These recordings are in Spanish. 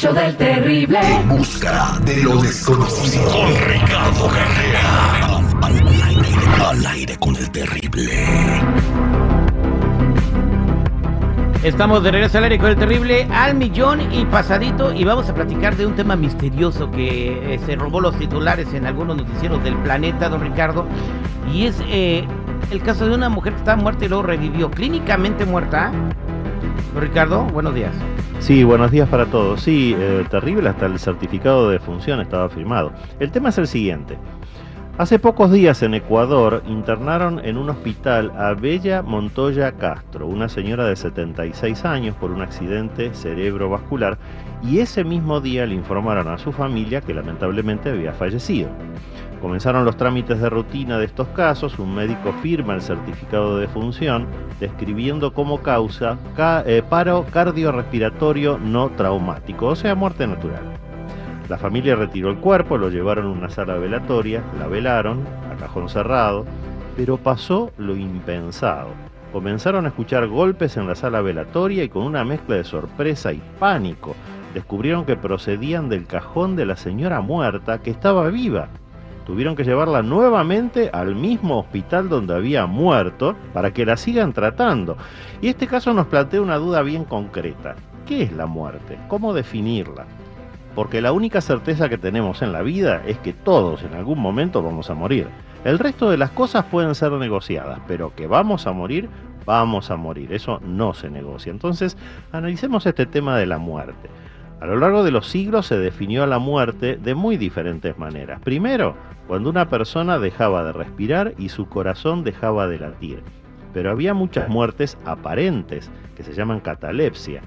show del terrible. En busca de lo desconocido. Con Ricardo Carrera. Al, aire, al aire con el terrible. Estamos de regreso al aire con el terrible al millón y pasadito y vamos a platicar de un tema misterioso que eh, se robó los titulares en algunos noticieros del planeta, don Ricardo, y es eh, el caso de una mujer que estaba muerta y luego revivió, clínicamente muerta. Ricardo, buenos días. Sí, buenos días para todos. Sí, eh, terrible, hasta el certificado de función estaba firmado. El tema es el siguiente. Hace pocos días en Ecuador internaron en un hospital a Bella Montoya Castro, una señora de 76 años por un accidente cerebrovascular, y ese mismo día le informaron a su familia que lamentablemente había fallecido. Comenzaron los trámites de rutina de estos casos, un médico firma el certificado de función describiendo como causa eh, paro cardiorrespiratorio no traumático, o sea, muerte natural. La familia retiró el cuerpo, lo llevaron a una sala velatoria, la velaron, a cajón cerrado, pero pasó lo impensado. Comenzaron a escuchar golpes en la sala velatoria y con una mezcla de sorpresa y pánico descubrieron que procedían del cajón de la señora muerta que estaba viva. Tuvieron que llevarla nuevamente al mismo hospital donde había muerto para que la sigan tratando. Y este caso nos plantea una duda bien concreta. ¿Qué es la muerte? ¿Cómo definirla? porque la única certeza que tenemos en la vida es que todos en algún momento vamos a morir. El resto de las cosas pueden ser negociadas, pero que vamos a morir, vamos a morir. Eso no se negocia. Entonces, analicemos este tema de la muerte. A lo largo de los siglos se definió la muerte de muy diferentes maneras. Primero, cuando una persona dejaba de respirar y su corazón dejaba de latir. Pero había muchas muertes aparentes, que se llaman catalepsia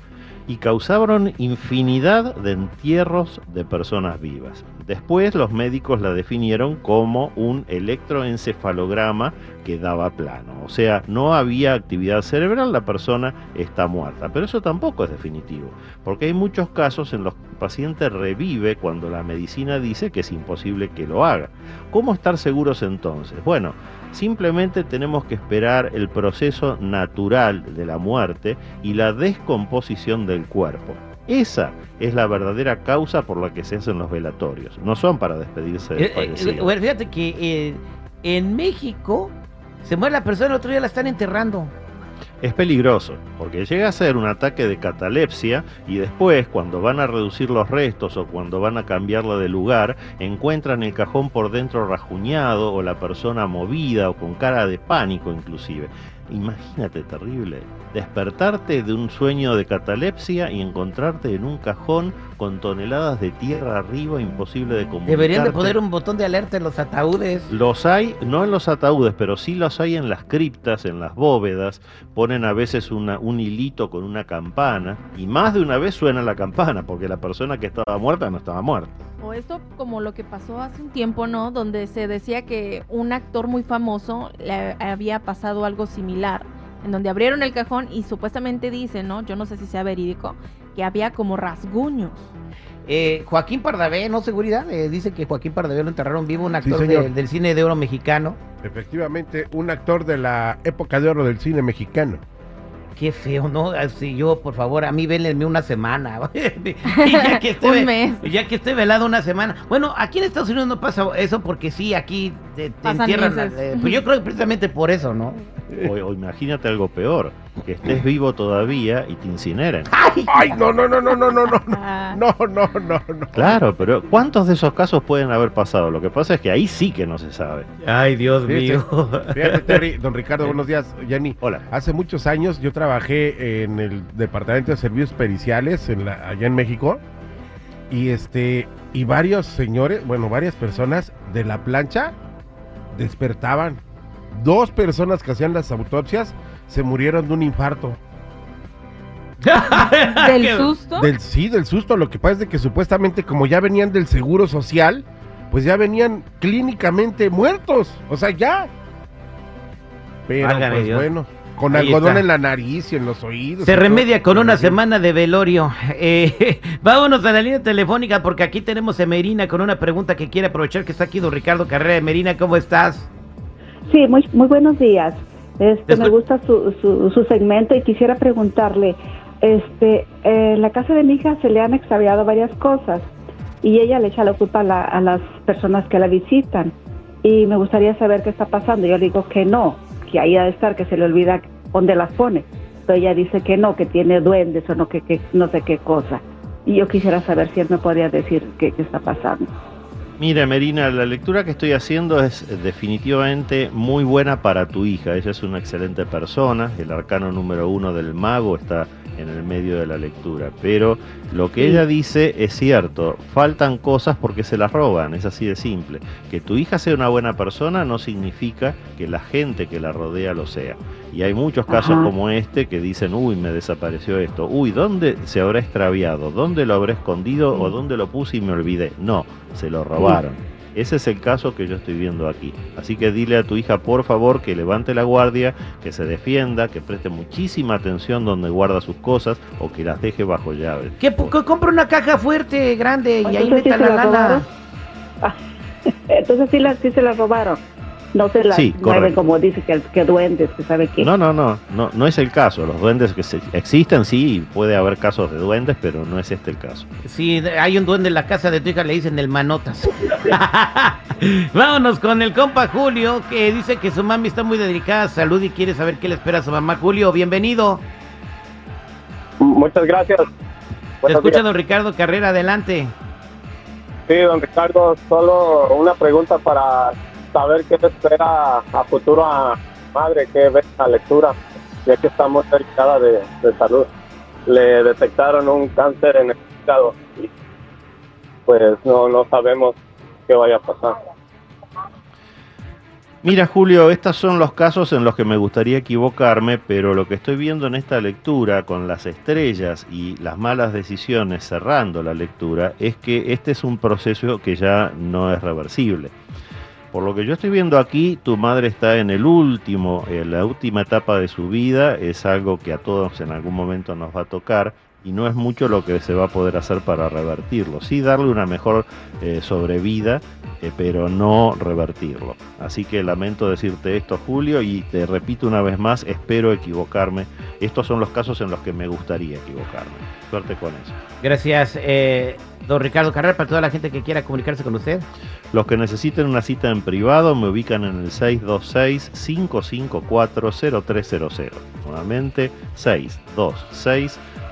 y causaron infinidad de entierros de personas vivas. Después los médicos la definieron como un electroencefalograma que daba plano, o sea, no había actividad cerebral, la persona está muerta, pero eso tampoco es definitivo, porque hay muchos casos en los que el paciente revive cuando la medicina dice que es imposible que lo haga. ¿Cómo estar seguros entonces? Bueno, Simplemente tenemos que esperar el proceso natural de la muerte y la descomposición del cuerpo. Esa es la verdadera causa por la que se hacen los velatorios. No son para despedirse del eh, eh, fallecido. bueno, fíjate que eh, en México se muere la persona, el otro día la están enterrando es peligroso, porque llega a ser un ataque de catalepsia y después, cuando van a reducir los restos o cuando van a cambiarla de lugar, encuentran el cajón por dentro rajuñado o la persona movida o con cara de pánico inclusive. Imagínate, terrible, despertarte de un sueño de catalepsia y encontrarte en un cajón con toneladas de tierra arriba imposible de comunicar. Deberían de poner un botón de alerta en los ataúdes. Los hay, no en los ataúdes, pero sí los hay en las criptas, en las bóvedas. Ponen a veces una, un hilito con una campana y más de una vez suena la campana porque la persona que estaba muerta no estaba muerta. O esto como lo que pasó hace un tiempo, ¿no? Donde se decía que un actor muy famoso le había pasado algo similar, en donde abrieron el cajón y supuestamente dicen, ¿no? Yo no sé si sea verídico, que había como rasguños. Eh, Joaquín Pardavé, no seguridad, eh, dice que Joaquín Pardavé lo enterraron vivo, un actor del cine de oro mexicano. Efectivamente, un actor de la época de oro del cine mexicano. Qué feo, ¿no? Así yo, por favor, a mí vélenme una semana. ya que esté, Un mes. Ya que esté velado una semana. Bueno, aquí en Estados Unidos no pasa eso porque sí, aquí te, entierran. Eh, pues yo creo que precisamente por eso, ¿no? O, imagínate algo peor, que estés vivo todavía y te incineren. ¡Ay! no, no, no, no, no, no, no, ah. no, no, no, no. Claro, pero ¿cuántos de esos casos pueden haber pasado? Lo que pasa es que ahí sí que no se sabe. Ay, Dios mío. Fíjate, don Ricardo, buenos días, Yanni. Hola. Hace muchos años yo trabajé en el Departamento de Servicios Periciales en la, allá en México y este y varios señores, bueno, varias personas de la plancha despertaban dos personas que hacían las autopsias se murieron de un infarto. ¿Del susto? Del, sí, del susto. Lo que pasa es que supuestamente como ya venían del seguro social, pues ya venían clínicamente muertos. O sea, ya. Pero pues bueno, con algodón en la nariz y en los oídos. Se remedia con una semana de velorio. Eh, vámonos a la línea telefónica porque aquí tenemos a Merina con una pregunta que quiere aprovechar que está aquí don Ricardo Carrera. Merina, ¿cómo estás? Sí, muy, muy buenos días. Este, me gusta su, su, segmento y quisiera preguntarle, este, en la casa de mi hija se le han extraviado varias cosas y ella le echa la culpa a, las personas que la visitan. Y me gustaría saber qué está pasando. Yo le digo que no, que ahí ha de estar, que se le olvida dónde las pone. Pero ella dice que no, que tiene duendes o no, que, que no sé qué cosa. Y yo quisiera saber si él me podría decir qué, qué está pasando. Mira, Merina, la lectura que estoy haciendo es definitivamente muy buena para tu hija. Ella es una excelente persona. El arcano número uno del mago está en el medio de la lectura. Pero lo que ella dice es cierto, faltan cosas porque se las roban, es así de simple. Que tu hija sea una buena persona no significa que la gente que la rodea lo sea. Y hay muchos casos como este que dicen, uy, me desapareció esto, uy, ¿dónde se habrá extraviado? ¿Dónde lo habré escondido o dónde lo puse y me olvidé? No, se lo robaron. Ese es el caso que yo estoy viendo aquí. Así que dile a tu hija, por favor, que levante la guardia, que se defienda, que preste muchísima atención donde guarda sus cosas o que las deje bajo llave. Que, compre una caja fuerte, grande, y ahí meta la, lana. Entonces sí, la, sí se la robaron no se la sí, como dice que, que, duendes, que sabe qué. No, no, no, no, no es el caso. Los duendes que existen, sí, puede haber casos de duendes, pero no es este el caso. Sí, hay un duende en la casa de tu hija, le dicen el manotas. Vámonos con el compa Julio, que dice que su mami está muy dedicada a salud y quiere saber qué le espera a su mamá. Julio, bienvenido. Muchas gracias. Te escucha don Ricardo Carrera, adelante. Sí, don Ricardo, solo una pregunta para saber qué le espera a futuro a madre que ve la lectura, ya que estamos cerca de, de salud. Le detectaron un cáncer en el hígado y pues no, no sabemos qué vaya a pasar. Mira Julio, estos son los casos en los que me gustaría equivocarme, pero lo que estoy viendo en esta lectura con las estrellas y las malas decisiones cerrando la lectura es que este es un proceso que ya no es reversible. Por lo que yo estoy viendo aquí, tu madre está en el último, en la última etapa de su vida, es algo que a todos en algún momento nos va a tocar y no es mucho lo que se va a poder hacer para revertirlo. Sí darle una mejor eh, sobrevida, eh, pero no revertirlo. Así que lamento decirte esto, Julio, y te repito una vez más, espero equivocarme. Estos son los casos en los que me gustaría equivocarme. Suerte con eso. Gracias, eh, don Ricardo Carrera, para toda la gente que quiera comunicarse con usted. Los que necesiten una cita en privado me ubican en el 626-554-0300. Nuevamente,